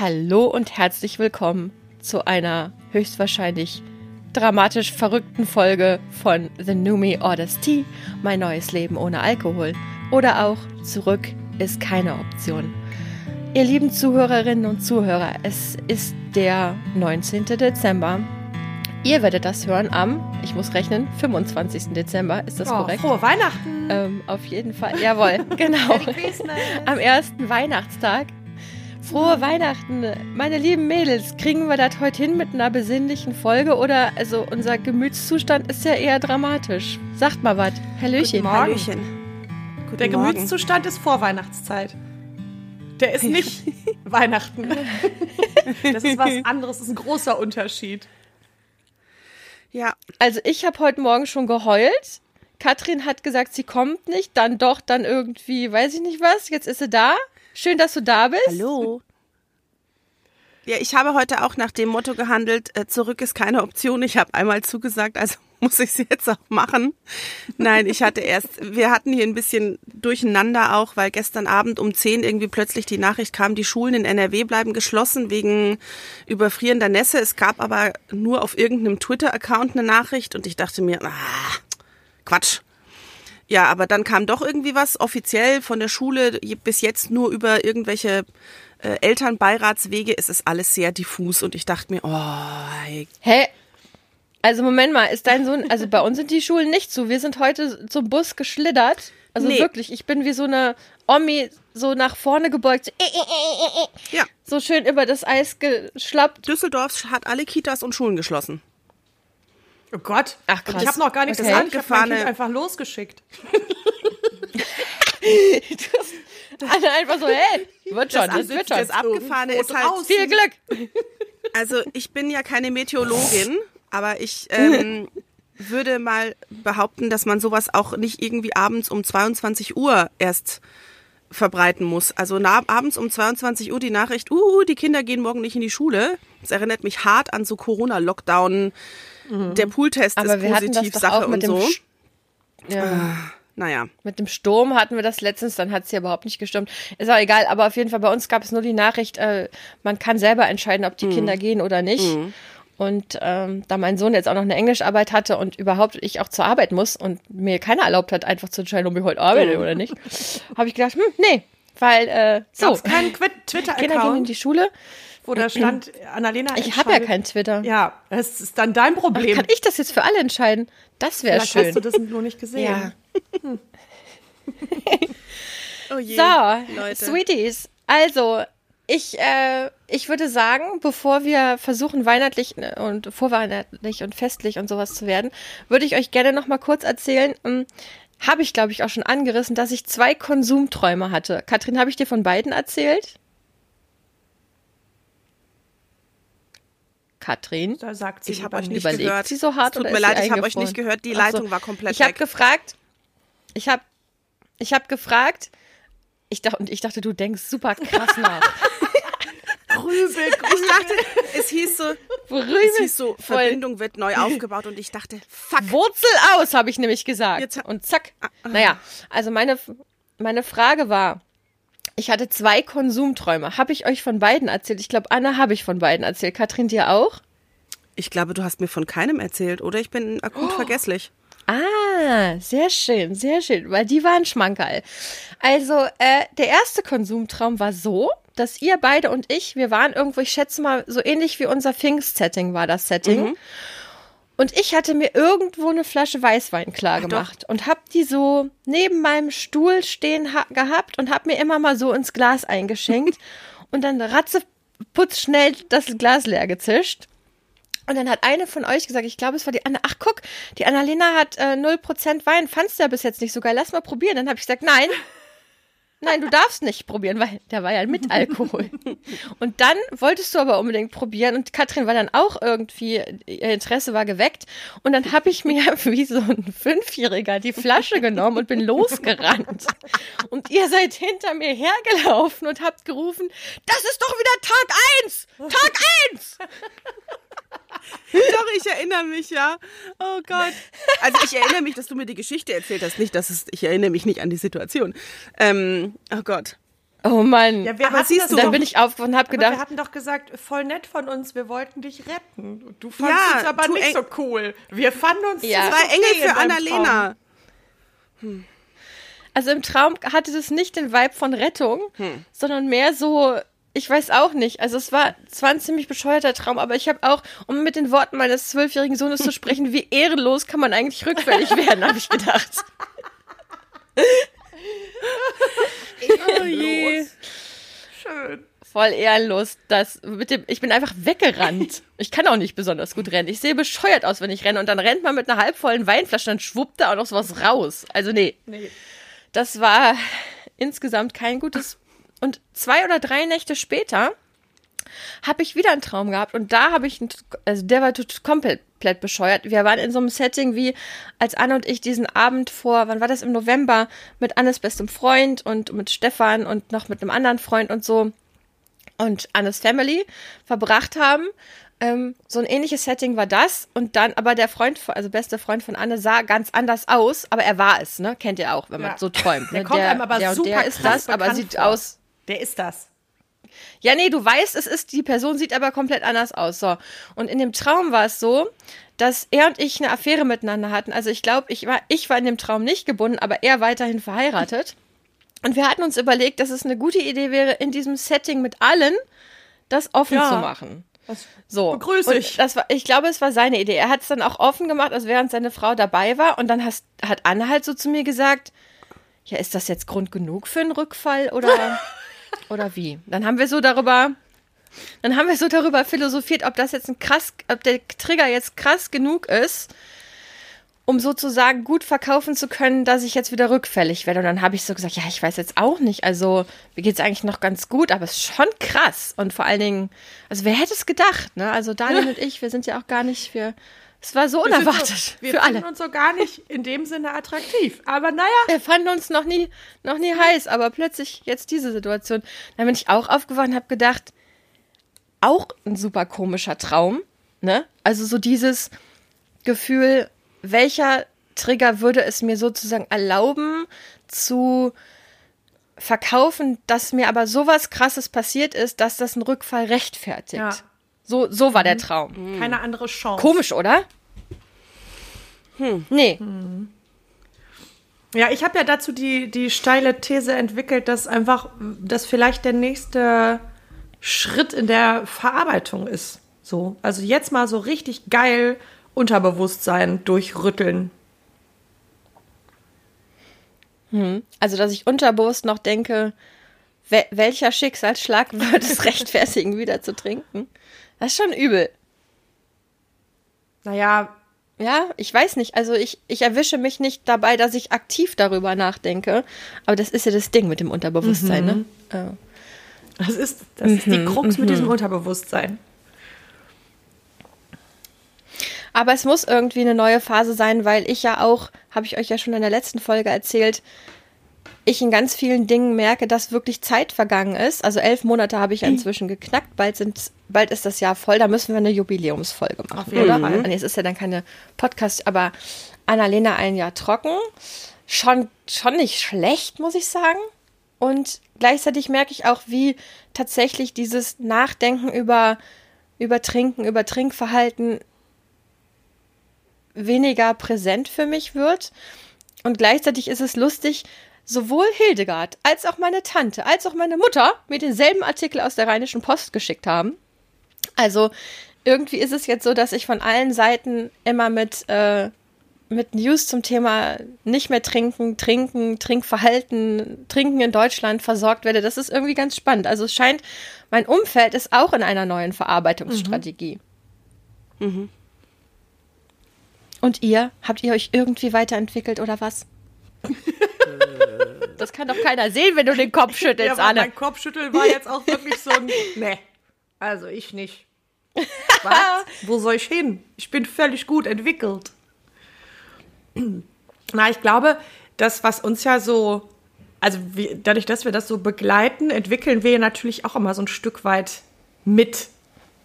Hallo und herzlich willkommen zu einer höchstwahrscheinlich dramatisch verrückten Folge von The New Me Orders Tea, mein neues Leben ohne Alkohol. Oder auch Zurück ist keine Option. Ihr lieben Zuhörerinnen und Zuhörer, es ist der 19. Dezember. Ihr werdet das hören am, ich muss rechnen, 25. Dezember. Ist das oh, korrekt? Frohe Weihnachten! Ähm, auf jeden Fall, jawohl, genau. am ersten Weihnachtstag. Frohe Weihnachten, meine lieben Mädels. Kriegen wir das heute hin mit einer besinnlichen Folge oder also unser Gemütszustand ist ja eher dramatisch. Sagt mal was. Hallöchen. Guten Morgen. Hallöchen. Guten Der Morgen. Gemütszustand ist Vorweihnachtszeit. Der ist nicht Weihnachten. Das ist was anderes, das ist ein großer Unterschied. Ja, Also ich habe heute Morgen schon geheult. Katrin hat gesagt, sie kommt nicht, dann doch, dann irgendwie, weiß ich nicht was. Jetzt ist sie da. Schön, dass du da bist. hallo. Ja, ich habe heute auch nach dem Motto gehandelt, äh, zurück ist keine Option. Ich habe einmal zugesagt, also muss ich es jetzt auch machen. Nein, ich hatte erst, wir hatten hier ein bisschen durcheinander auch, weil gestern Abend um 10 irgendwie plötzlich die Nachricht kam, die Schulen in NRW bleiben geschlossen wegen überfrierender Nässe. Es gab aber nur auf irgendeinem Twitter-Account eine Nachricht und ich dachte mir, ah, Quatsch. Ja, aber dann kam doch irgendwie was offiziell von der Schule, bis jetzt nur über irgendwelche äh, Elternbeiratswege. Es ist alles sehr diffus und ich dachte mir, oh, Hä? Also Moment mal, ist dein Sohn, also bei uns sind die Schulen nicht zu. Wir sind heute zum Bus geschlittert. Also Nee. wirklich, ich bin wie so eine Omi so nach vorne gebeugt, so, äh, äh, äh, ja, so schön über das Eis geschlappt. Düsseldorf hat alle Kitas und Schulen geschlossen. Oh Gott. Ach, Und krass. Ich habe noch gar nichts Okay. gesagt. Ich habe einfach losgeschickt. Alle einfach so, hey, wird schon, das, wird schon. das Abgefahrene ist halt, raus. Viel Glück. also ich bin ja keine Meteorologin, aber ich ähm, würde mal behaupten, dass man sowas auch nicht irgendwie abends um 22 Uhr erst verbreiten muss. Also abends um 22 Uhr die Nachricht, uh, die Kinder gehen morgen nicht in die Schule. Das erinnert mich hart an so Corona-Lockdown. Der Pooltest Aber ist wir das positiv, doch Sache auch mit und dem so. Sch- Ja. Naja. Mit dem Sturm hatten wir das letztens, dann hat es hier überhaupt nicht gestürmt. Ist auch egal, aber auf jeden Fall bei uns gab es nur die Nachricht, äh, man kann selber entscheiden, ob die Mhm. Kinder gehen oder nicht. Und ähm, da mein Sohn jetzt auch noch eine Englischarbeit hatte und überhaupt ich auch zur Arbeit muss und mir keiner erlaubt hat, einfach zu entscheiden, ob ich heute arbeite Mhm. oder nicht, habe ich gedacht, hm, nee, weil äh, so, Gab es keinen Quit- Kinder gehen in Twitter-Account, die Schule. Wo da stand, Annalena Ich habe ja kein Twitter. Ja, das ist dann dein Problem. Kann ich das jetzt für alle entscheiden? Das wäre Vielleicht hast schön. du das nur nicht gesehen. ja. Oh je, So, Leute. Sweeties. Also, ich, äh, ich würde sagen, bevor wir versuchen, weihnachtlich äh, und vorweihnachtlich und festlich und sowas zu werden, würde ich euch gerne noch mal kurz erzählen. ähm, Habe ich, glaube ich, auch schon angerissen, dass ich zwei Konsumträume hatte. Katrin, habe ich dir von beiden erzählt? Katrin? Da sagt sie Ich habe euch nicht Überlegt gehört. sie so hart es tut oder mir leid, ich habe euch nicht gehört. Die Ach so. Leitung war komplett Ich habe weg. gefragt, ich habe ich hab gefragt, ich dachte, und ich dachte, du denkst super krass nach. Grübel, Ich dachte, es hieß so, es Rübel, hieß so. Verbindung wird neu aufgebaut und ich dachte, fuck. Wurzel aus, habe ich nämlich gesagt. Jetzt und zack. Naja, also meine, meine Frage war, ich hatte zwei Konsumträume. Habe ich euch von beiden erzählt? Ich glaube, Anna habe ich von beiden erzählt. Katrin, dir auch? Ich glaube, du hast mir von keinem erzählt, oder? Ich bin akut vergesslich. Ah, sehr schön, sehr schön, weil die waren Schmankerl. Also, äh, der erste Konsumtraum war so, dass ihr beide und ich, wir waren irgendwo, ich schätze mal, so ähnlich wie unser Pfingst-Setting war das Setting. Und ich hatte mir irgendwo eine Flasche Weißwein klar gemacht und hab die so neben meinem Stuhl stehen ha gehabt und hab mir immer mal so ins Glas eingeschenkt. Und dann ratzeputz schnell das Glas leer gezischt. Und dann hat eine von euch gesagt, ich glaube, es war die Anna, ach guck, die Annalena hat äh, 0% Wein, fandst du ja bis jetzt nicht so geil, lass mal probieren. Dann habe ich gesagt, nein, nein, du darfst nicht probieren, weil der war ja mit Alkohol. Und dann wolltest du aber unbedingt probieren und Katrin war dann auch irgendwie, ihr Interesse war geweckt. Und dann habe ich mir wie so ein Fünfjähriger die Flasche genommen und bin losgerannt. Und ihr seid hinter mir hergelaufen und habt gerufen, das ist doch wieder Tag eins, Tag eins. Doch, ich erinnere mich, ja. Oh Gott. Also ich erinnere mich, dass du mir die Geschichte erzählt hast. Nicht, dass es, ich erinnere mich nicht an die Situation. Ähm, oh Gott. Oh Mann. Ja, wir Aber hatten siehst du, dann doch- bin ich aufgewacht und habe gedacht, wir hatten doch gesagt, voll nett von uns, wir wollten dich retten. Und Du fandest Ja, uns aber nicht eng- so cool. Wir fanden uns Ja. das Zwei okay Engel in für deinem Annalena. Also im Traum hatte das nicht den Vibe von Rettung, sondern mehr so, ich weiß auch nicht. Also es war, es war ein ziemlich bescheuerter Traum, aber ich habe auch, um mit den Worten meines zwölfjährigen Sohnes zu sprechen, wie ehrenlos kann man eigentlich rückfällig werden, habe ich gedacht. oh je. Schön. Voll ehrenlos. Das mit dem, ich bin einfach weggerannt. Ich kann auch nicht besonders gut rennen. Ich sehe bescheuert aus, wenn ich renne. Und dann rennt man mit einer halbvollen Weinflasche, dann schwuppt da auch noch sowas raus. Also nee. Nee. Das war insgesamt kein gutes. Und zwei oder drei Nächte später habe ich wieder einen Traum gehabt und da habe ich, einen- also der war komplett bescheuert. Wir waren in so einem Setting wie, als Anne und ich diesen Abend vor, wann war das im November, mit Annes bestem Freund und mit Stefan und noch mit einem anderen Freund und so und Annes Family verbracht haben. Ähm, so ein ähnliches Setting war das und dann, aber der Freund, also beste Freund von Anne sah ganz anders aus, aber er war es, ne? Kennt ihr auch, wenn man Ja. so träumt. Der ne? kommt einem aber der, super der ist das, aber sieht vor. aus. Der ist das. Ja, nee, du weißt, es ist, die Person sieht aber komplett anders aus. So. Und in dem Traum war es so, dass er und ich eine Affäre miteinander hatten. Also ich glaube, ich war, ich war in dem Traum nicht gebunden, aber er weiterhin verheiratet. Und wir hatten uns überlegt, dass es eine gute Idee wäre, in diesem Setting mit allen das offen Ja. zu machen. So. begrüße ich. Das war, ich glaube, es war seine Idee. Er hat es dann auch offen gemacht, als während seine Frau dabei war. Und dann hast, hat Anne halt so zu mir gesagt, ja, ist das jetzt Grund genug für einen Rückfall oder, oder wie? Dann haben wir so darüber, dann haben wir so darüber philosophiert, ob das jetzt ein krass, ob der Trigger jetzt krass genug ist, um sozusagen gut verkaufen zu können, dass ich jetzt wieder rückfällig werde. Und dann habe ich so gesagt, ja, ich weiß jetzt auch nicht. Also mir geht es eigentlich noch ganz gut, aber es ist schon krass. Und vor allen Dingen, also wer hätte es gedacht, ne? Also Daniel und ich, wir sind ja auch gar nicht für. Es war so Wir unerwartet So, wir für alle. uns so gar nicht in dem Sinne attraktiv. Aber naja, Wir fanden uns noch nie, noch nie heiß, aber plötzlich jetzt diese Situation. Dann bin ich auch aufgewacht und habe gedacht, auch ein super komischer Traum, ne? Also so dieses Gefühl, welcher Trigger würde es mir sozusagen erlauben zu verkaufen, dass mir aber sowas krasses passiert ist, dass das einen Rückfall rechtfertigt. Ja. So, so war der Traum. keine andere Chance. Komisch, oder? Nee. Ja, ich habe ja dazu die, die steile These entwickelt, dass einfach das vielleicht der nächste Schritt in der Verarbeitung ist. So, also jetzt mal so richtig geil Unterbewusstsein durchrütteln. Also, dass ich unterbewusst noch denke, wel welcher Schicksalsschlag würde es rechtfertigen, wieder zu trinken? Das ist schon übel. Naja, Ja, ich weiß nicht. Also ich, ich erwische mich nicht dabei, dass ich aktiv darüber nachdenke. Aber das ist ja das Ding mit dem Unterbewusstsein, ne? Ja. das ist, das ist die Krux mit diesem Unterbewusstsein. Aber es muss irgendwie eine neue Phase sein, weil ich ja auch, habe ich euch ja schon in der letzten Folge erzählt, ich in ganz vielen Dingen merke, dass wirklich Zeit vergangen ist. Also elf Monate habe ich ja inzwischen geknackt. Bald, sind, bald ist das Jahr voll. Da müssen wir eine Jubiläumsfolge machen. Auf oder? Fall. Nee, es ist ja dann keine Podcast, aber Annalena ein Jahr trocken. Schon, schon nicht schlecht, muss ich sagen. Und gleichzeitig merke ich auch, wie tatsächlich dieses Nachdenken über, über Trinken, über Trinkverhalten weniger präsent für mich wird. Und gleichzeitig ist es lustig, sowohl Hildegard als auch meine Tante, als auch meine Mutter mir denselben Artikel aus der Rheinischen Post geschickt haben. Also irgendwie ist es jetzt so, dass ich von allen Seiten immer mit, äh, mit News zum Thema nicht mehr trinken, trinken, Trinkverhalten, trinken in Deutschland versorgt werde. Das ist irgendwie ganz spannend. Also es scheint, mein Umfeld ist auch in einer neuen Verarbeitungsstrategie. Und ihr? Habt ihr euch irgendwie weiterentwickelt oder was? Das kann doch keiner sehen, wenn du den Kopf schüttelst, aber Anne. mein Kopfschütteln war jetzt auch wirklich so ein. Nee, also ich nicht. Was? Wo soll ich hin? Ich bin völlig gut entwickelt. Na, ich glaube, das, was uns ja so, also wie, dadurch, dass wir das so begleiten, entwickeln wir natürlich auch immer so ein Stück weit mit,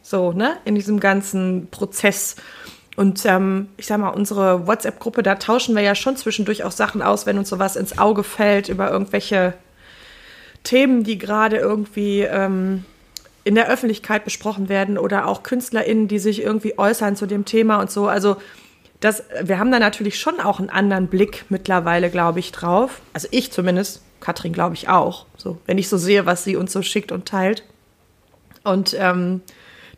so, ne, in diesem ganzen Prozess. Und ähm, ich sag mal, unsere WhatsApp-Gruppe, da tauschen wir ja schon zwischendurch auch Sachen aus, wenn uns sowas ins Auge fällt über irgendwelche Themen, die gerade irgendwie ähm, in der Öffentlichkeit besprochen werden oder auch KünstlerInnen, die sich irgendwie äußern zu dem Thema und so. Also das, wir haben da natürlich schon auch einen anderen Blick mittlerweile, glaube ich, drauf. Also ich zumindest, Katrin glaube ich auch. So, wenn ich so sehe, was sie uns so schickt und teilt. Und ähm,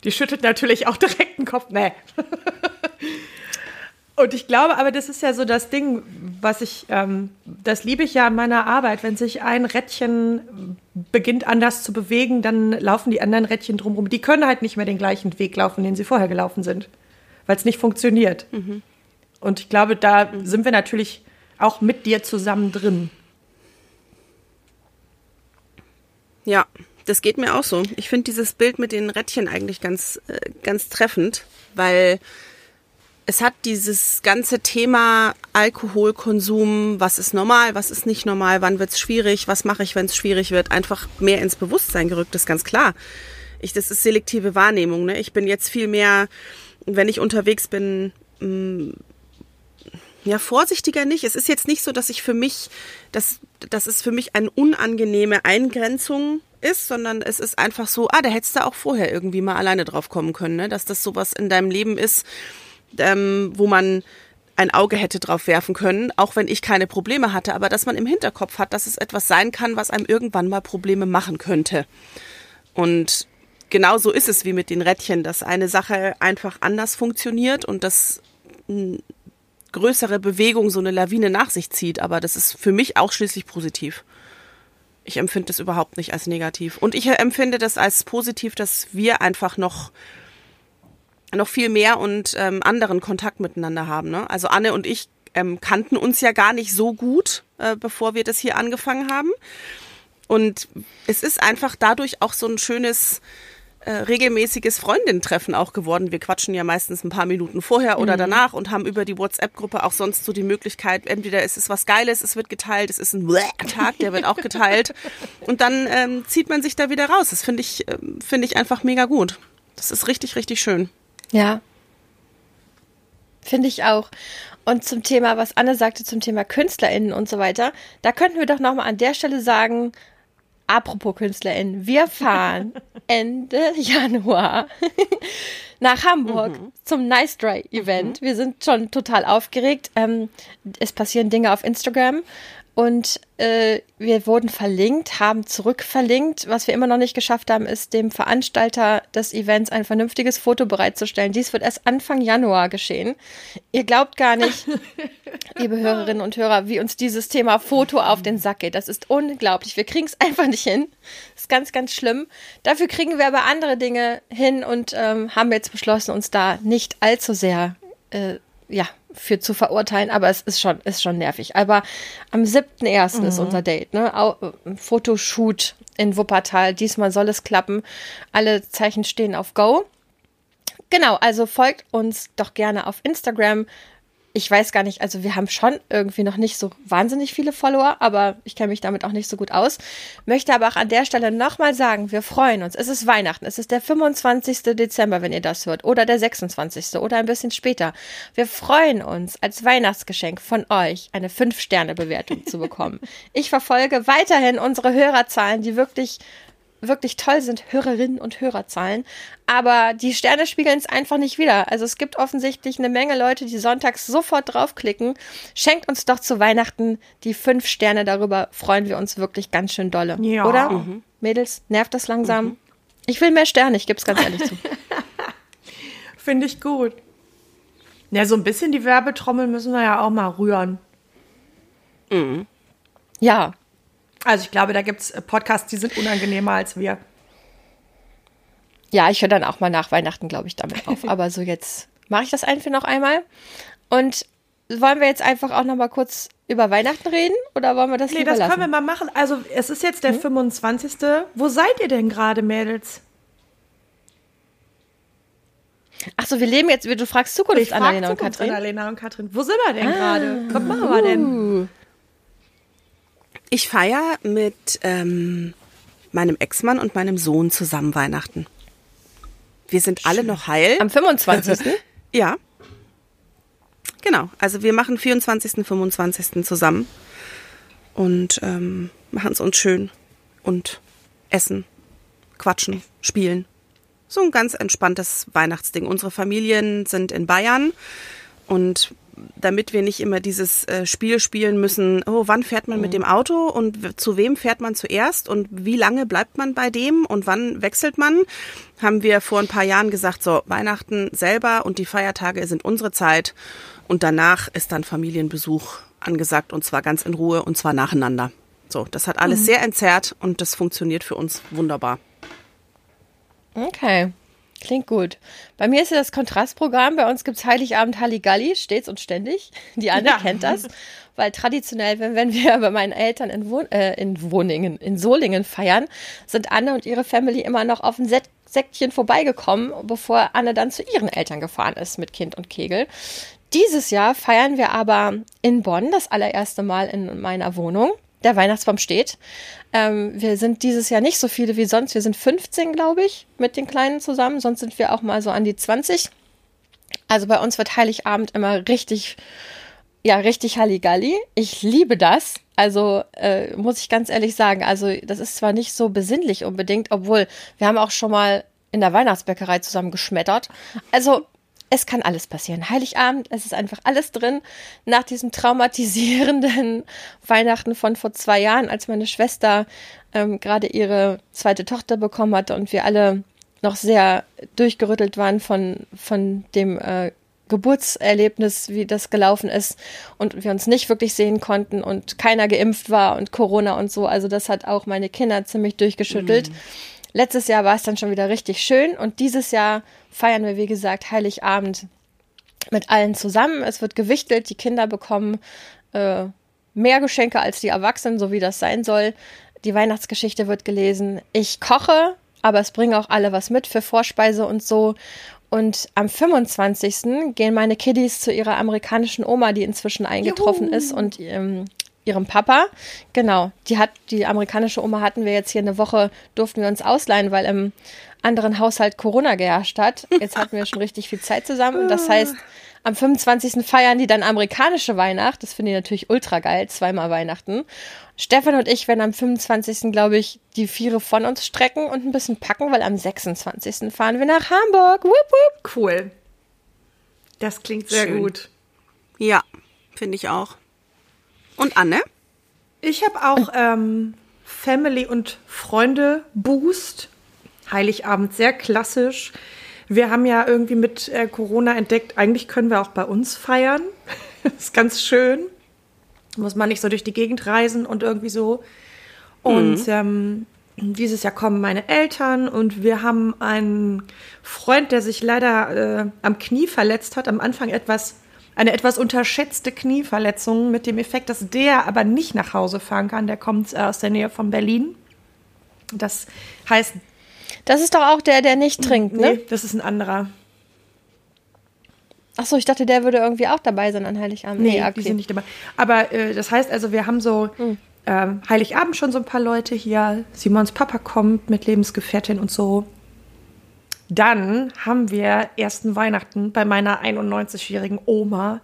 die schüttelt natürlich auch direkt den Kopf. Nee. Und ich glaube, aber das ist ja so das Ding, was ich, ähm, das liebe ich ja an meiner Arbeit. Wenn sich ein Rädchen beginnt anders zu bewegen, dann laufen die anderen Rädchen drumherum. Die können halt nicht mehr den gleichen Weg laufen, den sie vorher gelaufen sind, weil es nicht funktioniert. Mhm. Und ich glaube, da sind wir natürlich auch mit dir zusammen drin. Ja, das geht mir auch so. Ich finde dieses Bild mit den Rädchen eigentlich ganz, äh, ganz treffend, weil es hat dieses ganze Thema Alkoholkonsum, was ist normal, was ist nicht normal, wann wird es schwierig, was mache ich, wenn es schwierig wird, einfach mehr ins Bewusstsein gerückt, das ist ganz klar. Ich, das ist selektive Wahrnehmung. Ne? Ich bin jetzt viel mehr, wenn ich unterwegs bin, mh, mm, ja, vorsichtiger nicht. Es ist jetzt nicht so, dass ich für mich, dass, dass es für mich eine unangenehme Eingrenzung ist, sondern es ist einfach so, ah, da hättest du auch vorher irgendwie mal alleine drauf kommen können, ne? dass das sowas in deinem Leben ist, ähm, wo man ein Auge hätte drauf werfen können, auch wenn ich keine Probleme hatte, aber dass man im Hinterkopf hat, dass es etwas sein kann, was einem irgendwann mal Probleme machen könnte. Und genau so ist es wie mit den Rädchen, dass eine Sache einfach anders funktioniert und dass größere Bewegung so eine Lawine nach sich zieht. Aber das ist für mich auch schließlich positiv. Ich empfinde das überhaupt nicht als negativ. Und ich empfinde das als positiv, dass wir einfach noch noch viel mehr und ähm, anderen Kontakt miteinander haben. Ne? Also Anne und ich ähm, kannten uns ja gar nicht so gut, äh, bevor wir das hier angefangen haben. Und es ist einfach dadurch auch so ein schönes äh, regelmäßiges Freundin-Treffen auch geworden. Wir quatschen ja meistens ein paar Minuten vorher oder mhm. danach und haben über die WhatsApp-Gruppe auch sonst so die Möglichkeit, entweder ist es was Geiles, es wird geteilt, es ist ein Tag, der wird auch geteilt. und dann ähm, zieht man sich da wieder raus. Das finde ich, äh, finde ich einfach mega gut. Das ist richtig, richtig schön. Ja. Finde ich auch. Und zum Thema, was Anne sagte, zum Thema KünstlerInnen und so weiter, da könnten wir doch nochmal an der Stelle sagen, apropos KünstlerInnen, wir fahren Ende Januar nach Hamburg mhm. zum Nice Dry Event. Mhm. Wir sind schon total aufgeregt. Ähm, es passieren Dinge auf Instagram und äh, wir wurden verlinkt, haben zurückverlinkt. Was wir immer noch nicht geschafft haben, ist dem Veranstalter des Events ein vernünftiges Foto bereitzustellen. Dies wird erst Anfang Januar geschehen. Ihr glaubt gar nicht, liebe Hörerinnen und Hörer, wie uns dieses Thema Foto auf den Sack geht. Das ist unglaublich. Wir kriegen es einfach nicht hin. Das ist ganz, ganz schlimm. Dafür kriegen wir aber andere Dinge hin und ähm, haben jetzt beschlossen, uns da nicht allzu sehr äh, ja, für zu verurteilen, aber es ist schon, ist schon nervig. Aber am 7.1. Mhm. ist unser Date, ne? Äh, Fotoshoot in Wuppertal. Diesmal soll es klappen. Alle Zeichen stehen auf Go. Genau, also folgt uns doch gerne auf Instagram ich weiß gar nicht, also wir haben schon irgendwie noch nicht so wahnsinnig viele Follower, aber ich kenne mich damit auch nicht so gut aus. Möchte aber auch an der Stelle nochmal sagen, wir freuen uns. Es ist Weihnachten, es ist der 25. Dezember, wenn ihr das hört, oder der 26. oder ein bisschen später. Wir freuen uns, als Weihnachtsgeschenk von euch eine 5-Sterne-Bewertung zu bekommen. Ich verfolge weiterhin unsere Hörerzahlen, die wirklich wirklich toll sind Hörerinnen und Hörerzahlen, aber die Sterne spiegeln es einfach nicht wieder. Also es gibt offensichtlich eine Menge Leute, die sonntags sofort draufklicken. Schenkt uns doch zu Weihnachten die fünf Sterne, darüber freuen wir uns wirklich ganz schön dolle. Ja. Oder? Mhm. Mädels, nervt das langsam? Mhm. Ich will mehr Sterne, ich gebe es ganz ehrlich zu. Finde ich gut. Ja, so ein bisschen die Werbetrommel müssen wir ja auch mal rühren. Mhm. Ja, also ich glaube, da gibt es Podcasts, die sind unangenehmer als wir. Ja, ich höre dann auch mal nach Weihnachten, glaube ich, damit auf. Aber so jetzt mache ich das einfach noch einmal. Und wollen wir jetzt einfach auch noch mal kurz über Weihnachten reden oder wollen wir das nee, lieber das lassen? können wir mal machen. Also es ist jetzt der hm? 25. Wo seid ihr denn gerade, Mädels? Ach so, wir leben jetzt, du fragst Zukunft, Annalena und Katrin. Annalena und Katrin. Wo sind wir denn ah, gerade? Was machen wir denn? Ich feiere mit ähm, meinem Ex-Mann und meinem Sohn zusammen Weihnachten. Wir sind alle noch heil. Am 25. ja. Genau. Also wir machen 24., 25. zusammen und ähm, machen es uns schön. und essen, quatschen, spielen. So ein ganz entspanntes Weihnachtsding. Unsere Familien sind in Bayern und damit wir nicht immer dieses äh, Spiel spielen müssen, oh, wann fährt man mit dem Auto und zu wem fährt man zuerst und wie lange bleibt man bei dem und wann wechselt man, haben wir vor ein paar Jahren gesagt, so Weihnachten selber und die Feiertage sind unsere Zeit und danach ist dann Familienbesuch angesagt und zwar ganz in Ruhe und zwar nacheinander. So, das hat alles mhm. sehr entzerrt und das funktioniert für uns wunderbar. Okay. Klingt gut. Bei mir ist ja das Kontrastprogramm. Bei uns gibt es Heiligabend Halligalli, stets und ständig. Die Anne ja. kennt das. Weil traditionell, wenn, wenn wir bei meinen Eltern in, Wohn äh, in Wohningen, in Solingen feiern, sind Anne und ihre Family immer noch auf ein Set Sektchen vorbeigekommen, bevor Anne dann zu ihren Eltern gefahren ist mit Kind und Kegel. Dieses Jahr feiern wir aber in Bonn das allererste Mal in meiner Wohnung der Weihnachtsbaum steht. Ähm, wir sind dieses Jahr nicht so viele wie sonst. Wir sind 15, glaube ich, mit den Kleinen zusammen. Sonst sind wir auch mal so an die 20. Also bei uns wird Heiligabend immer richtig, ja, richtig Halligalli. Ich liebe das. Also äh, muss ich ganz ehrlich sagen, also das ist zwar nicht so besinnlich unbedingt, obwohl wir haben auch schon mal in der Weihnachtsbäckerei zusammen geschmettert. Also es kann alles passieren. Heiligabend, es ist einfach alles drin. Nach diesem traumatisierenden Weihnachten von vor zwei Jahren, als meine Schwester ähm, gerade ihre zweite Tochter bekommen hatte und wir alle noch sehr durchgerüttelt waren von, von dem äh, Geburtserlebnis, wie das gelaufen ist und wir uns nicht wirklich sehen konnten und keiner geimpft war und Corona und so. Also das hat auch meine Kinder ziemlich durchgeschüttelt. Mhm. Letztes Jahr war es dann schon wieder richtig schön und dieses Jahr feiern wir, wie gesagt, Heiligabend mit allen zusammen. Es wird gewichtelt, die Kinder bekommen äh, mehr Geschenke als die Erwachsenen, so wie das sein soll. Die Weihnachtsgeschichte wird gelesen. Ich koche, aber es bringen auch alle was mit für Vorspeise und so. Und am 25. gehen meine Kiddies zu ihrer amerikanischen Oma, die inzwischen eingetroffen Juhu. ist und ähm, ihrem Papa. Genau, die hat die amerikanische Oma hatten wir jetzt hier eine Woche durften wir uns ausleihen, weil im anderen Haushalt Corona geherrscht hat. Jetzt hatten wir schon richtig viel Zeit zusammen und das heißt, am 25. feiern die dann amerikanische Weihnacht. Das finde ich natürlich ultra geil, zweimal Weihnachten. Stefan und ich werden am 25. glaube ich die Viere von uns strecken und ein bisschen packen, weil am 26. fahren wir nach Hamburg. Wupp, wupp. Cool. Das klingt sehr Schön. gut. Ja, finde ich auch. Und Anne? Ich habe auch ähm, Family und Freunde Boost. Heiligabend sehr klassisch. Wir haben ja irgendwie mit äh, Corona entdeckt, eigentlich können wir auch bei uns feiern. ist ganz schön. Muss man nicht so durch die Gegend reisen und irgendwie so. Und mhm. ähm, dieses Jahr kommen meine Eltern und wir haben einen Freund, der sich leider äh, am Knie verletzt hat, am Anfang etwas eine etwas unterschätzte Knieverletzung mit dem Effekt, dass der aber nicht nach Hause fahren kann. Der kommt äh, aus der Nähe von Berlin. Das heißt. Das ist doch auch der, der nicht trinkt, ne? Nee, das ist ein anderer. Achso, ich dachte, der würde irgendwie auch dabei sein an Heiligabend. Nee, nee okay. die sind nicht dabei. Aber äh, das heißt also, wir haben so hm. ähm, Heiligabend schon so ein paar Leute hier. Simons Papa kommt mit Lebensgefährtin und so. Dann haben wir ersten Weihnachten bei meiner 91-jährigen Oma,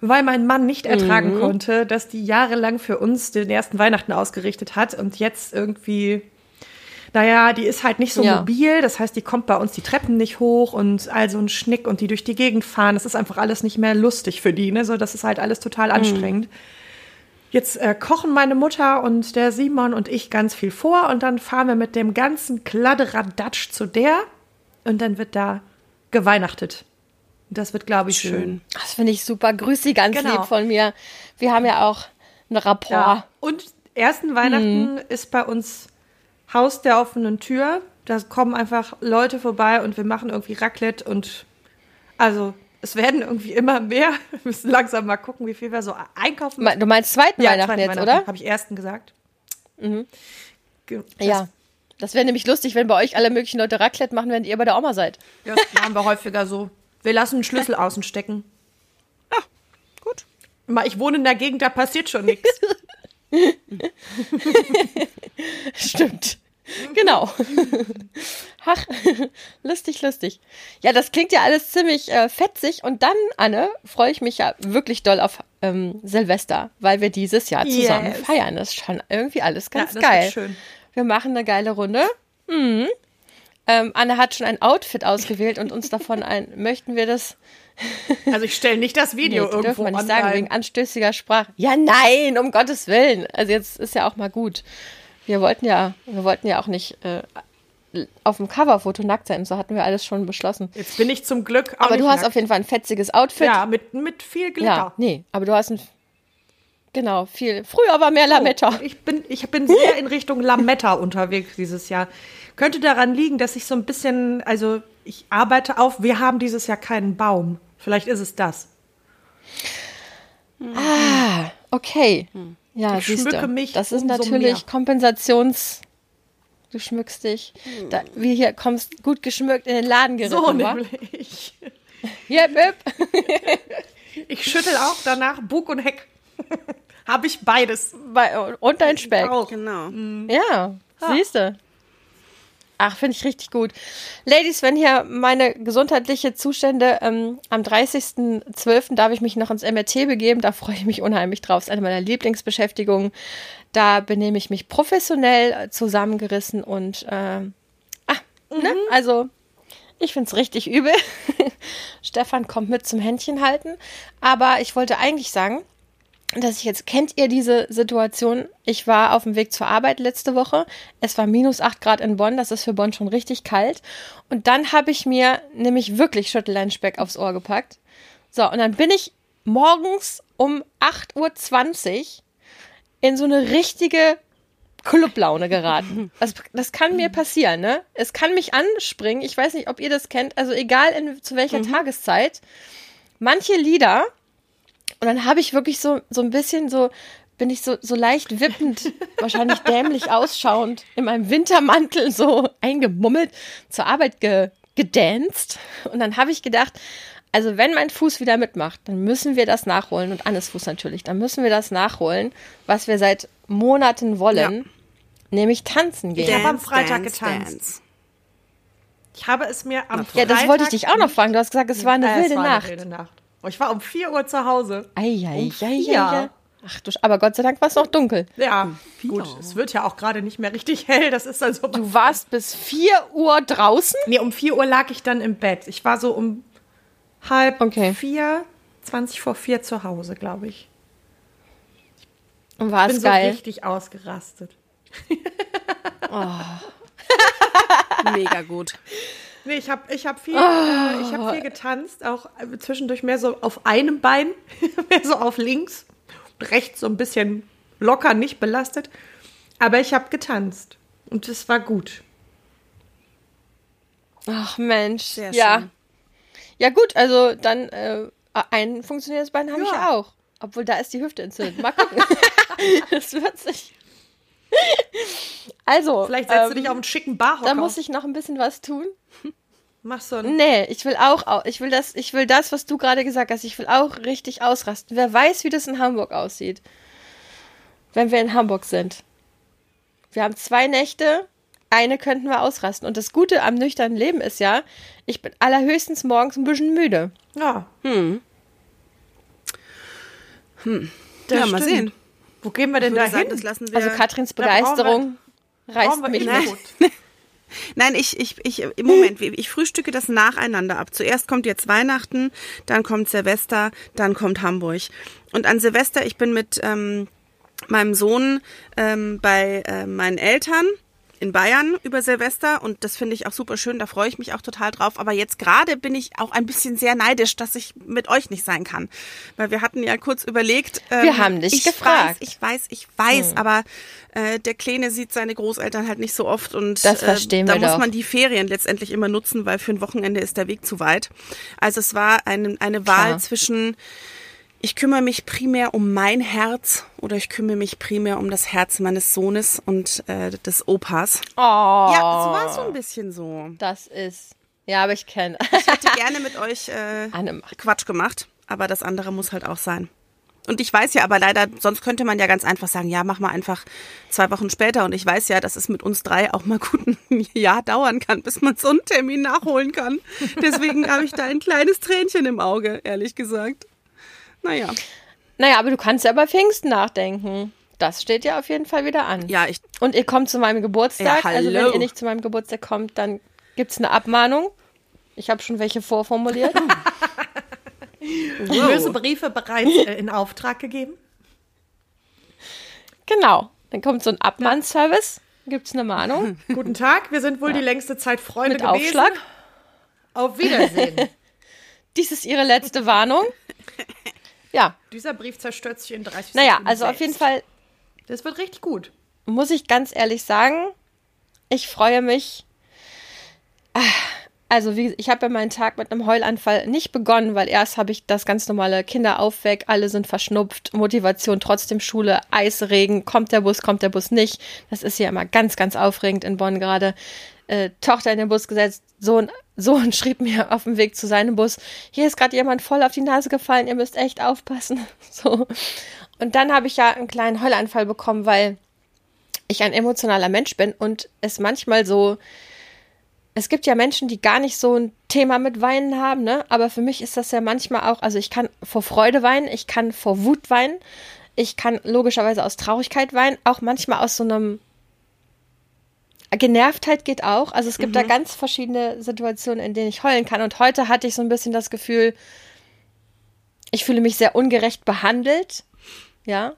weil mein Mann nicht ertragen mhm. konnte, dass die jahrelang für uns den ersten Weihnachten ausgerichtet hat und jetzt irgendwie, naja, die ist halt nicht so ja. mobil, das heißt, die kommt bei uns die Treppen nicht hoch und all so ein Schnick und die durch die Gegend fahren, das ist einfach alles nicht mehr lustig für die, ne? So, das ist halt alles total mhm. anstrengend. Mhm. Jetzt äh, kochen meine Mutter und der Simon und ich ganz viel vor und dann fahren wir mit dem ganzen Kladderadatsch zu der und dann wird da geweihnachtet. Das wird, glaube ich, schön. schön. Das finde ich super. Grüß Sie ganz genau. lieb von mir. Wir haben ja auch einen Rapport. Ja. Und ersten Weihnachten mhm. ist bei uns Haus der offenen Tür. Da kommen einfach Leute vorbei und wir machen irgendwie Raclette und also es werden irgendwie immer mehr. Wir müssen langsam mal gucken, wie viel wir so einkaufen. Du meinst zweiten ja, Weihnachten zweiten jetzt, Weihnachten, oder? Habe ich ersten gesagt. Mhm. Das ja. Das wäre nämlich lustig, wenn bei euch alle möglichen Leute Raclette machen, wenn ihr bei der Oma seid. Ja, das machen wir häufiger so. Wir lassen einen Schlüssel außen stecken. Ja, gut. Ich wohne in der Gegend, da passiert schon nichts. Stimmt. Genau. Ach, lustig, lustig. Ja, das klingt ja alles ziemlich äh, fetzig. Und dann, Anne, freue ich mich ja wirklich doll auf ähm, Silvester, weil wir dieses Jahr zusammen yes. feiern. Das ist schon irgendwie alles ganz ja, das geil. Wird schön. Wir machen eine geile Runde. Mhm. Ähm, Anne hat schon ein Outfit ausgewählt und uns davon ein, möchten wir das? Also ich stelle nicht das Video Nee, irgendwo dürfen wir nicht online. sagen, wegen anstößiger Sprache. Ja, nein, um Gottes Willen. Also jetzt ist ja auch mal gut. Wir wollten ja, wir wollten ja auch nicht äh, auf dem Coverfoto nackt sein, so hatten wir alles schon beschlossen. Jetzt bin ich zum Glück auch Aber du hast auf nackt. jeden Fall ein fetziges Outfit. Ja, mit, mit viel Glitter. Ja, nee, aber du hast ein, genau, viel, früher war mehr Lametta. Ich bin, ich bin sehr in Richtung Lametta unterwegs dieses Jahr. Könnte daran liegen, dass ich so ein bisschen, also ich arbeite auf, wir haben dieses Jahr keinen Baum. Vielleicht ist es das. Ah, okay. Ja, Ich siehst schmücke du. mich das ist natürlich mehr. Kompensations. Du schmückst dich. Da, wie hier kommst gut geschmückt in den Laden geritten, So nämlich. Yep, yep. Ich schüttel auch danach Bug und Heck. Habe ich beides. Bei- Und dein Speck. Auch. Genau. Ja, siehst du. Ach, finde ich richtig gut. Ladies, wenn hier meine gesundheitliche Zustände ähm, am 30.12. darf ich mich noch ins MRT begeben. Da freue ich mich unheimlich drauf. Das ist eine meiner Lieblingsbeschäftigungen. Da benehme ich mich professionell zusammengerissen und äh, ah, ne? also ich finde es richtig übel. Stefan kommt mit zum Händchen halten. Aber ich wollte eigentlich sagen, dass ich jetzt, kennt ihr diese Situation? Ich war auf dem Weg zur Arbeit letzte Woche. Es war minus 8 Grad in Bonn. Das ist für Bonn schon richtig kalt. Und dann habe ich mir nämlich wirklich Schüttelleinspeck aufs Ohr gepackt. So, und dann bin ich morgens um 8.20 Uhr in so eine richtige Clublaune geraten. Das, das kann mir passieren, ne? Es kann mich anspringen. Ich weiß nicht, ob ihr das kennt. Also egal in, zu welcher Tageszeit. Manche Lieder und dann habe ich wirklich so, so ein bisschen so, bin ich so, so leicht wippend, wahrscheinlich dämlich ausschauend, in meinem Wintermantel so eingemummelt zur Arbeit ge, gedanced. Und dann habe ich gedacht, also wenn mein Fuß wieder mitmacht, dann müssen wir das nachholen und Annes Fuß natürlich, dann müssen wir das nachholen, was wir seit Monaten wollen, nämlich tanzen gehen. Ich habe am Freitag dance, getanzt. dance. Ich habe es mir am ja, Freitag. das wollte ich dich auch noch fragen. Du hast gesagt, es war eine Äh, es wilde war Nacht. Eine wilde Nacht. Oh, Ich war um 4 Uhr zu Hause. Eieiei, Um vier. Ach du, Sch- aber Gott sei Dank war es noch dunkel. Ja, gut. Es wird ja auch gerade nicht mehr richtig hell. Das ist dann so. Du warst bis 4 Uhr draußen? Nee, um 4 Uhr lag ich dann im Bett. Ich war so um halb Okay. vier, 20 vor vier zu Hause, glaube ich. Und war Bin es so geil. richtig ausgerastet. Mega gut. Nee, ich habe ich hab viel, äh, ich hab viel getanzt, auch äh, zwischendurch mehr so auf einem Bein, mehr so auf links, rechts so ein bisschen locker, nicht belastet. Aber ich habe getanzt und es war gut. Ach Mensch. Sehr ja. schön. Ja gut, also dann äh, ein funktionierendes Bein habe ich Ja. auch. Obwohl da ist die Hüfte entzündet. Mal gucken. das wird sich. Also, Vielleicht setzt du ähm, dich auf einen schicken Barhocker. da muss ich noch ein bisschen was tun. Mach so ein Nee, ich will auch, au- ich will das, ich will das, was du gerade gesagt hast, ich will auch richtig ausrasten. Wer weiß, wie das in Hamburg aussieht. Wenn wir in Hamburg sind. Wir haben zwei Nächte, eine könnten wir ausrasten. Und das Gute am nüchternen Leben ist ja, ich bin allerhöchstens morgens ein bisschen müde. Ja. Das Ja, mal stimmt. sehen. Wo gehen wir denn da hin? das lassen wir. Also Katrins Begeisterung reißt mich mit. Nein, ich, ich, ich, im Moment, ich frühstücke das nacheinander ab. Zuerst kommt jetzt Weihnachten, dann kommt Silvester, dann kommt Hamburg. Und an Silvester, ich bin mit ähm, meinem Sohn ähm, bei äh, meinen Eltern in Bayern über Silvester und das finde ich auch super schön, da freue ich mich auch total drauf. Aber jetzt gerade bin ich auch ein bisschen sehr neidisch, dass ich mit euch nicht sein kann. Weil wir hatten ja kurz überlegt. Ähm, Wir haben dich ich gefragt. Weiß, ich weiß, ich weiß, aber äh, der Kleine sieht seine Großeltern halt nicht so oft und Das verstehen äh, da wir muss doch. man die Ferien letztendlich immer nutzen, weil für ein Wochenende ist der Weg zu weit. Also es war eine, eine Wahl Klar. zwischen ich kümmere mich primär um mein Herz oder ich kümmere mich primär um das Herz meines Sohnes und äh, des Opas. Oh, Ja, es war so ein bisschen so. das ist. Ja, aber ich kenne. Ich hätte gerne mit euch äh. Quatsch gemacht, aber das andere muss halt auch sein. Und ich weiß ja aber leider, sonst könnte man ja ganz einfach sagen, ja, mach mal einfach zwei Wochen später. Und ich weiß ja, dass es mit uns drei auch mal gut ein Jahr dauern kann, bis man so einen Termin nachholen kann. Deswegen habe ich da ein kleines Tränchen im Auge, ehrlich gesagt. Naja. Naja, aber du kannst ja über Pfingsten nachdenken. Das steht ja auf jeden Fall wieder an. Ja, ich, Und ihr kommt zu meinem Geburtstag. Ja, also wenn ihr nicht zu meinem Geburtstag kommt, dann gibt's eine Abmahnung. Ich habe schon welche vorformuliert. Böse Briefe bereits äh, in Auftrag gegeben. genau. Dann kommt so ein Abmahnservice. Gibt's eine Mahnung Guten Tag, wir sind wohl die längste Zeit Freunde mit gewesen. Aufschlag. Auf Wiedersehen. Dies ist ihre letzte Warnung. Ja, Dieser Brief zerstört sich in 30 naja, Sekunden also auf selbst. jeden Fall Das wird richtig gut. muss ich ganz ehrlich sagen, ich freue mich. Ah, Also wie ich habe ja meinen Tag mit einem Heulanfall nicht begonnen, weil erst habe ich das ganz normale Kinder aufweg, alle sind verschnupft, Motivation trotzdem Schule, Eisregen, kommt der Bus, kommt der Bus nicht. Das ist ja immer ganz, ganz aufregend in Bonn gerade. Äh, Tochter in den Bus gesetzt, Sohn, Sohn schrieb mir auf dem Weg zu seinem Bus, hier ist gerade jemand voll auf die Nase gefallen, ihr müsst echt aufpassen. So. Und dann habe ich ja einen kleinen Heulanfall bekommen, weil ich ein emotionaler Mensch bin und es manchmal so, es gibt ja Menschen, die gar nicht so ein Thema mit Weinen haben, ne? Aber für mich ist das ja manchmal auch, also ich kann vor Freude weinen, ich kann vor Wut weinen, ich kann logischerweise aus Traurigkeit weinen, auch manchmal aus so einem Genervtheit geht auch. Also es gibt da ganz verschiedene Situationen, in denen ich heulen kann. Und heute hatte ich so ein bisschen das Gefühl, ich fühle mich sehr ungerecht behandelt. Ja.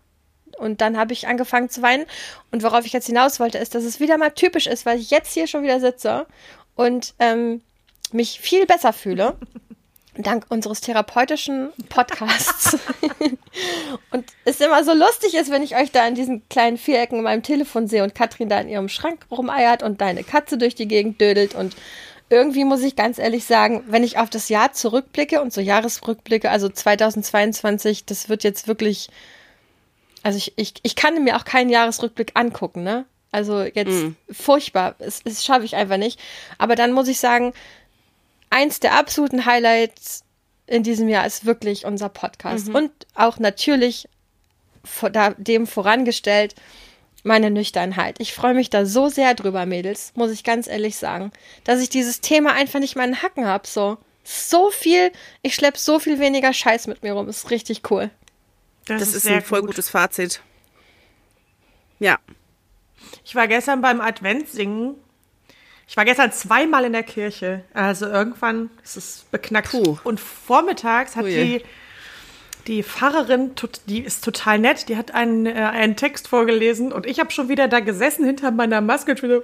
Und dann habe ich angefangen zu weinen. Und worauf ich jetzt hinaus wollte, ist, dass es wieder mal typisch ist, weil ich jetzt hier schon wieder sitze und ähm, mich viel besser fühle. Dank unseres therapeutischen Podcasts. und es immer so lustig ist, wenn ich euch da in diesen kleinen Vierecken in meinem Telefon sehe und Katrin da in ihrem Schrank rumeiert und deine Katze durch die Gegend dödelt. Und irgendwie muss ich ganz ehrlich sagen, wenn ich auf das Jahr zurückblicke und so Jahresrückblicke, also 2022, das wird jetzt wirklich also ich, ich, ich kann mir auch keinen Jahresrückblick angucken, ne? Also jetzt furchtbar. Es, es schaffe ich einfach nicht. Aber dann muss ich sagen, eins der absoluten Highlights in diesem Jahr ist wirklich unser Podcast. Und auch natürlich vor, da, dem vorangestellt meine Nüchternheit. Ich freue mich da so sehr drüber, Mädels, muss ich ganz ehrlich sagen, dass ich dieses Thema einfach nicht mehr in den Hacken habe. So. So viel, ich schlepp so viel weniger Scheiß mit mir rum. Ist richtig cool. das ist sehr ein voll gut. gutes Fazit. Ja. Ich war gestern beim Adventssingen. Ich war gestern zweimal in der Kirche. Also irgendwann ist es beknackt. Puh. Und vormittags hat Ui. die, die Pfarrerin, die ist total nett, die hat einen, äh, einen Text vorgelesen und ich habe schon wieder da gesessen hinter meiner Maske und wieder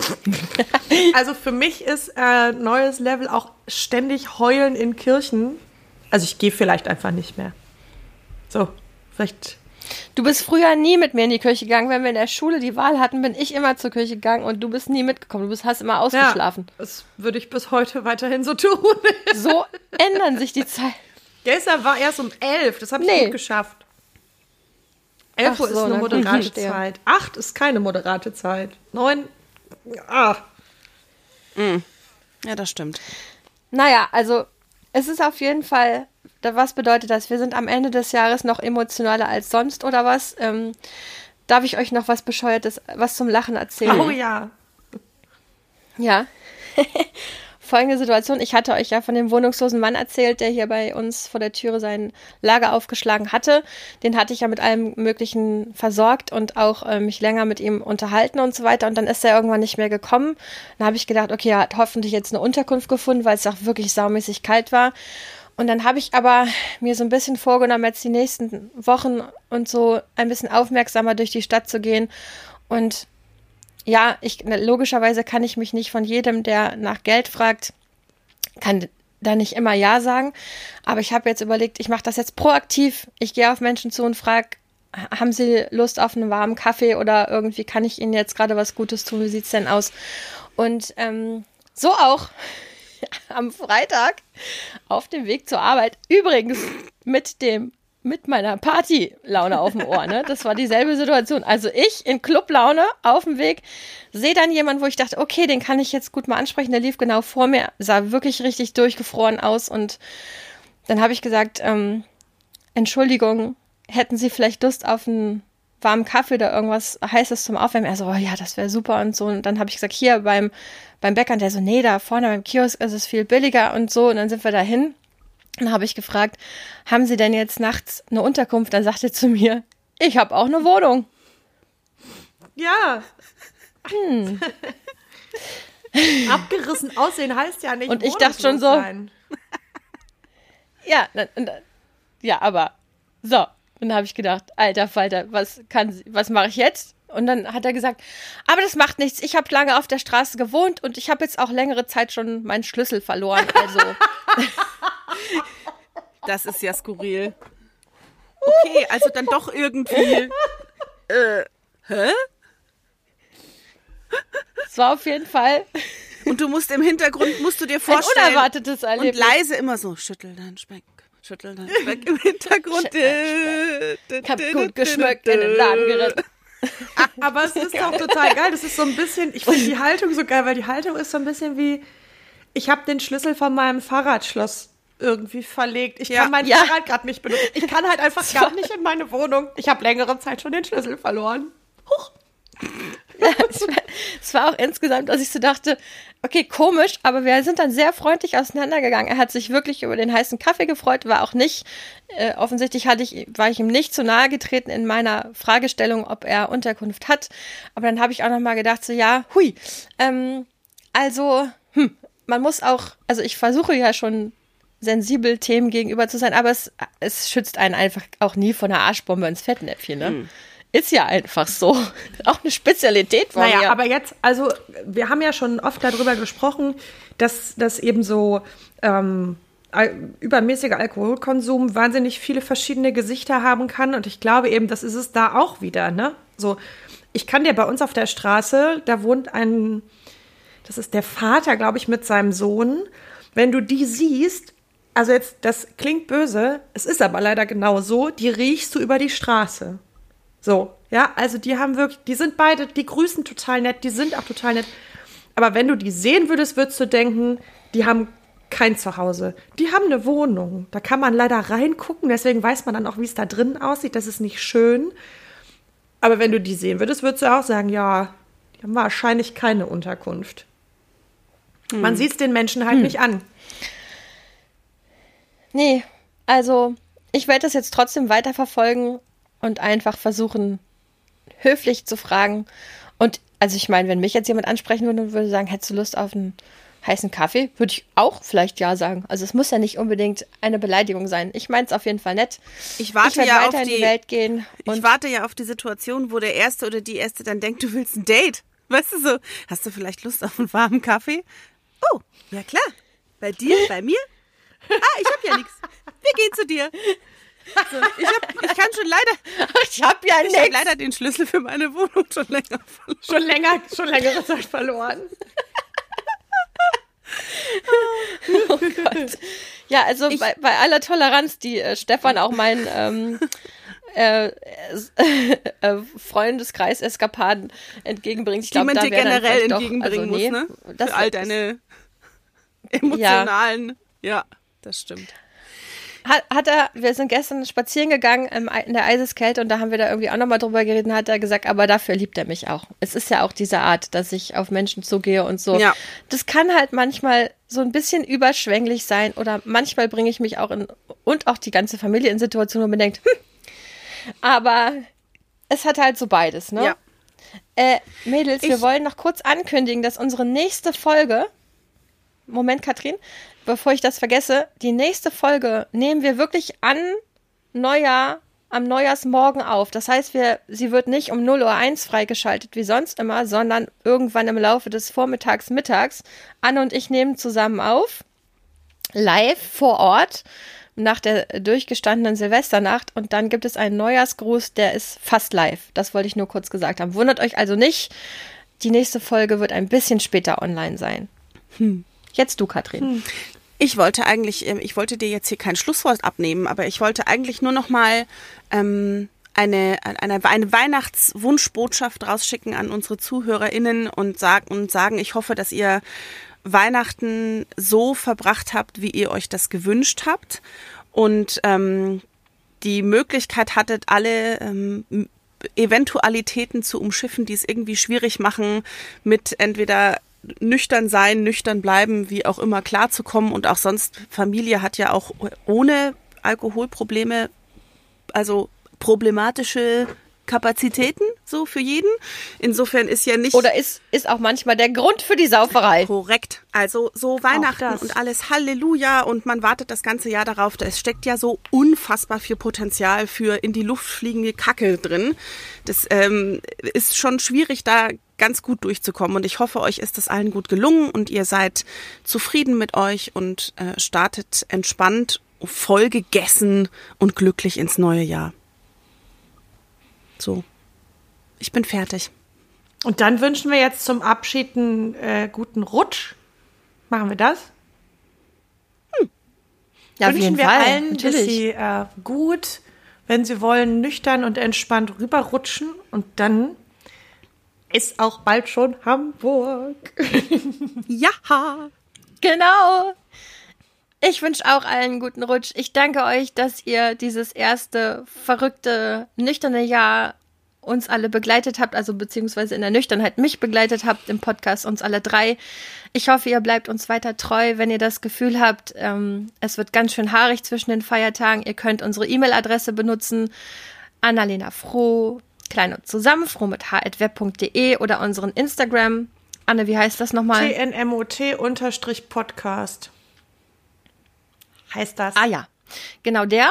Also für mich ist äh, neues Level auch ständig heulen in Kirchen. Also ich gehe vielleicht einfach nicht mehr. So, vielleicht Du bist früher nie mit mir in die Kirche gegangen. Wenn wir in der Schule die Wahl hatten, bin ich immer zur Kirche gegangen und du bist nie mitgekommen. Du bist, hast immer ausgeschlafen. Ja, das würde ich bis heute weiterhin so tun. So ändern sich die Zeiten. Gestern war erst um elf, das habe ich Nee. gut geschafft. Elf Uhr so, ist eine moderate. Zeit. Acht ist keine moderate Zeit. Neun, ah, Ja, das stimmt. Naja, also es ist auf jeden Fall, was bedeutet das? Wir sind am Ende des Jahres noch emotionaler als sonst oder was? Ähm, darf ich euch noch was Bescheuertes, was zum Lachen erzählen? oh ja. Ja. Folgende Situation. Ich hatte euch ja von dem wohnungslosen Mann erzählt, der hier bei uns vor der Türe sein Lager aufgeschlagen hatte. Den hatte ich ja mit allem Möglichen versorgt und auch äh, mich länger mit ihm unterhalten und so weiter. Und dann ist er irgendwann nicht mehr gekommen. Dann habe ich gedacht, okay, er hat hoffentlich jetzt eine Unterkunft gefunden, weil es auch wirklich saumäßig kalt war. Und dann habe ich aber mir so ein bisschen vorgenommen, jetzt die nächsten Wochen und so ein bisschen aufmerksamer durch die Stadt zu gehen und ja, ich logischerweise kann ich mich nicht von jedem, der nach Geld fragt, kann da nicht immer ja sagen. Aber ich habe jetzt überlegt, ich mache das jetzt proaktiv. Ich gehe auf Menschen zu und frage, haben Sie Lust auf einen warmen Kaffee oder irgendwie kann ich Ihnen jetzt gerade was Gutes tun? Wie sieht's denn aus? Und ähm, so auch am Freitag auf dem Weg zur Arbeit. Übrigens mit dem mit meiner Partylaune auf dem Ohr, ne? Das war dieselbe Situation. Also ich in Clublaune auf dem Weg sehe dann jemanden, wo ich dachte, okay, den kann ich jetzt gut mal ansprechen. Der lief genau vor mir, sah wirklich richtig durchgefroren aus und dann habe ich gesagt, ähm, Entschuldigung, hätten Sie vielleicht Lust auf einen warmen Kaffee oder irgendwas Heißes zum Aufwärmen? Er so, oh ja, das wäre super und so. Und dann habe ich gesagt, hier beim, beim Bäcker, und der so, nee, da vorne beim Kiosk ist es viel billiger und so. Und dann sind wir dahin. Dann habe ich gefragt, haben Sie denn jetzt nachts eine Unterkunft? Dann sagte er zu mir, ich habe auch eine Wohnung. Ja. Hm. Abgerissen aussehen heißt ja nicht. Und ich dachte schon so. Ja, ja, aber so. Dann habe ich gedacht, alter Falter, was kann, was mache ich jetzt? Und dann hat er gesagt, aber das macht nichts. Ich habe lange auf der Straße gewohnt und ich habe jetzt auch längere Zeit schon meinen Schlüssel verloren. Also. das ist ja skurril. Okay, also dann doch irgendwie. Äh, hä? Es war auf jeden Fall. Und du musst im Hintergrund, musst du dir vorstellen. Ein unerwartetes Erlebnis. Und leise immer so, schüttel dein Speck, schüttel dein Speck im Hintergrund. Ich hab gut geschmückt in den Laden geritten. Aber es ist doch total geil. Das ist so ein bisschen, ich finde die Haltung so geil, weil die Haltung ist so ein bisschen wie, ich habe den Schlüssel von meinem Fahrradschloss irgendwie verlegt. Ich ja. kann mein ja. Fahrrad gerade nicht benutzen. Ich kann halt einfach gar nicht in meine Wohnung. Ich habe längere Zeit schon den Schlüssel verloren. Huch. Ja, es war auch insgesamt, dass ich so dachte, okay, komisch, aber wir sind dann sehr freundlich auseinandergegangen. Er hat sich wirklich über den heißen Kaffee gefreut, war auch nicht, äh, offensichtlich hatte ich, war ich ihm nicht zu nahe getreten in meiner Fragestellung, ob er Unterkunft hat. Aber dann habe ich auch nochmal gedacht, so ja, hui, ähm, also, hm, man muss auch, also ich versuche ja schon sensibel Themen gegenüber zu sein, aber es, es schützt einen einfach auch nie von einer Arschbombe ins Fettnäpfchen, ne? Hm. Ist ja einfach so. Auch eine Spezialität von naja, mir. aber jetzt, also wir haben ja schon oft darüber gesprochen, dass das eben so ähm, übermäßiger Alkoholkonsum wahnsinnig viele verschiedene Gesichter haben kann. Und ich glaube eben, das ist es da auch wieder. Ne? So, ich kann dir bei uns auf der Straße, da wohnt ein, das ist der Vater, glaube ich, mit seinem Sohn. Wenn du die siehst, also jetzt, das klingt böse, es ist aber leider genau so, die riechst du über die Straße. So, ja, also die haben wirklich, die sind beide, die grüßen total nett, die sind auch total nett. Aber wenn du die sehen würdest, würdest du denken, die haben kein Zuhause. Die haben eine Wohnung. Da kann man leider reingucken, deswegen weiß man dann auch, wie es da drin aussieht. Das ist nicht schön. Aber wenn du die sehen würdest, würdest du auch sagen, ja, die haben wahrscheinlich keine Unterkunft. Hm. Man sieht es den Menschen halt hm. nicht an. Nee, also ich werde das jetzt trotzdem weiterverfolgen und einfach versuchen, höflich zu fragen. Und also ich meine, wenn mich jetzt jemand ansprechen würde und würde sagen, hättest du Lust auf einen heißen Kaffee, würde ich auch vielleicht ja sagen. Also es muss ja nicht unbedingt eine Beleidigung sein. Ich meine es auf jeden Fall nett. Ich warte ich ja weiter auf die, in die Welt gehen. ich warte ja auf die Situation, wo der Erste oder die Erste dann denkt, du willst ein Date. Weißt du so, hast du vielleicht Lust auf einen warmen Kaffee? Oh, ja klar. Bei dir, bei mir? Ah, ich hab ja nichts. Wir gehen zu dir. So, ich, hab, ich kann schon leider. Ich habe ja Ich habe leider den Schlüssel für meine Wohnung schon länger verloren. Schon länger, schon längere Zeit verloren. oh Gott. Ja, also ich, bei, bei, aller Toleranz, die äh, Stefan auch mein ähm, äh, äh, Freundeskreis Eskapaden entgegenbringt. Ich glaube, die man dir generell entgegenbringen doch, also, nee, muss, ne? Für all deine emotionalen. Ja, ja das stimmt hat, hat er, wir sind gestern spazieren gegangen in der Eiseskälte und da haben wir da irgendwie auch nochmal drüber geredet und hat er gesagt, aber dafür liebt er mich auch. Es ist ja auch diese Art, dass ich auf Menschen zugehe und so. Ja. Das kann halt manchmal so ein bisschen überschwänglich sein oder manchmal bringe ich mich auch in, und auch die ganze Familie in Situationen, wo man denkt, hm, aber es hat halt so beides, ne? Ja. Äh, Mädels, ich, wir wollen noch kurz ankündigen, dass unsere nächste Folge, Moment, Katrin, bevor ich das vergesse, die nächste Folge nehmen wir wirklich an Neujahr, am Neujahrsmorgen auf. Das heißt, wir, sie wird nicht um 0.01 Uhr freigeschaltet wie sonst immer, sondern irgendwann im Laufe des Vormittags, Mittags. Anne und ich nehmen zusammen auf, live vor Ort nach der durchgestandenen Silvesternacht und dann gibt es einen Neujahrsgruß, der ist fast live. Das wollte ich nur kurz gesagt haben. Wundert euch also nicht, die nächste Folge wird ein bisschen später online sein. Hm. Jetzt du, Katrin. Hm. Ich wollte eigentlich, ähm, ich wollte dir jetzt hier kein Schlusswort abnehmen, aber ich wollte eigentlich nur noch mal ähm, eine, eine, eine Weihnachtswunschbotschaft rausschicken an unsere ZuhörerInnen und sagen, und sagen, ich hoffe, dass ihr Weihnachten so verbracht habt, wie ihr euch das gewünscht habt und ähm, die Möglichkeit hattet, alle ähm, Eventualitäten zu umschiffen, die es irgendwie schwierig machen, mit entweder nüchtern sein, nüchtern bleiben, wie auch immer klarzukommen. Und auch sonst Familie hat ja auch ohne Alkoholprobleme, also problematische Kapazitäten so für jeden. Insofern ist ja nicht Oder ist, ist auch manchmal der Grund für die Sauferei. korrekt. Also so Weihnachten und alles Halleluja und man wartet das ganze Jahr darauf. Da es steckt ja so unfassbar viel Potenzial für in die Luft fliegende Kacke drin. Das ähm, ist schon schwierig, da ganz gut durchzukommen. Und ich hoffe, euch ist das allen gut gelungen und ihr seid zufrieden mit euch und äh, startet entspannt, voll gegessen und glücklich ins neue Jahr. So. Ich bin fertig. Und dann wünschen wir jetzt zum Abschied einen äh, guten Rutsch. Machen wir das? Ja, auf wünschen wir Fall. allen, dass Natürlich. sie äh, gut, wenn sie wollen, nüchtern und entspannt rüberrutschen. Und dann ist auch bald schon Hamburg. Ja. Genau. Ich wünsche auch allen guten Rutsch. Ich danke euch, dass ihr dieses erste verrückte, nüchterne Jahr uns alle begleitet habt, also beziehungsweise in der Nüchternheit mich begleitet habt im Podcast, uns alle drei. Ich hoffe, ihr bleibt uns weiter treu, wenn ihr das Gefühl habt, ähm, es wird ganz schön haarig zwischen den Feiertagen. Ihr könnt unsere E-Mail-Adresse benutzen, Annalena Froh, klein und zusammen, froh mit h.web.de oder unseren Instagram. Anne, wie heißt das nochmal? TNMOT-Podcast. Heißt das? Ah ja, genau der.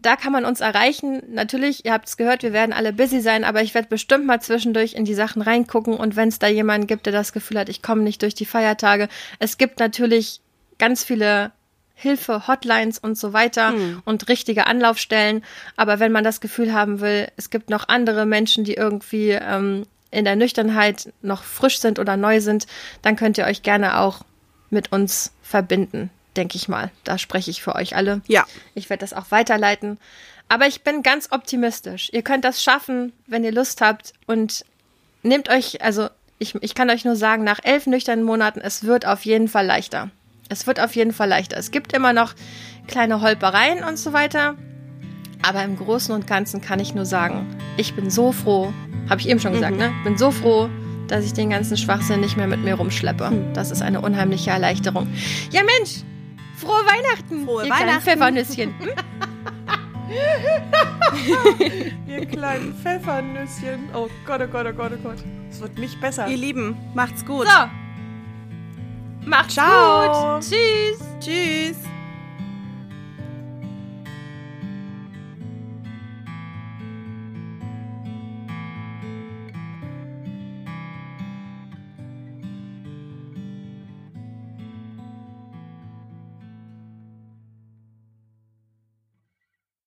Da kann man uns erreichen. Natürlich, ihr habt es gehört, wir werden alle busy sein, aber ich werde bestimmt mal zwischendurch in die Sachen reingucken und wenn es da jemanden gibt, der das Gefühl hat, ich komme nicht durch die Feiertage. Es gibt natürlich ganz viele Hilfe, Hotlines und so weiter und richtige Anlaufstellen. Aber wenn man das Gefühl haben will, es gibt noch andere Menschen, die irgendwie ähm, in der Nüchternheit noch frisch sind oder neu sind, dann könnt ihr euch gerne auch mit uns verbinden, denke ich mal. Da spreche ich für euch alle. Ja. Ich werde das auch weiterleiten. Aber ich bin ganz optimistisch. Ihr könnt das schaffen, wenn ihr Lust habt. Und nehmt euch, also ich, ich kann euch nur sagen, nach elf nüchternen Monaten, es wird auf jeden Fall leichter. Es wird auf jeden Fall leichter. Es gibt immer noch kleine Holpereien und so weiter. Aber im Großen und Ganzen kann ich nur sagen, ich bin so froh, habe ich eben schon gesagt, ne? Bin so froh, dass ich den ganzen Schwachsinn nicht mehr mit mir rumschleppe. Das ist eine unheimliche Erleichterung. Ja, Mensch! Frohe Weihnachten! Frohe ihr kleinen Weihnachten. Pfeffernüsschen. Ihr kleinen Pfeffernüsschen. Oh Gott, oh Gott, oh Gott, oh Gott. Es wird nicht besser. Ihr Lieben, macht's gut. So. Macht's Ciao. gut. Tschüss. Tschüss.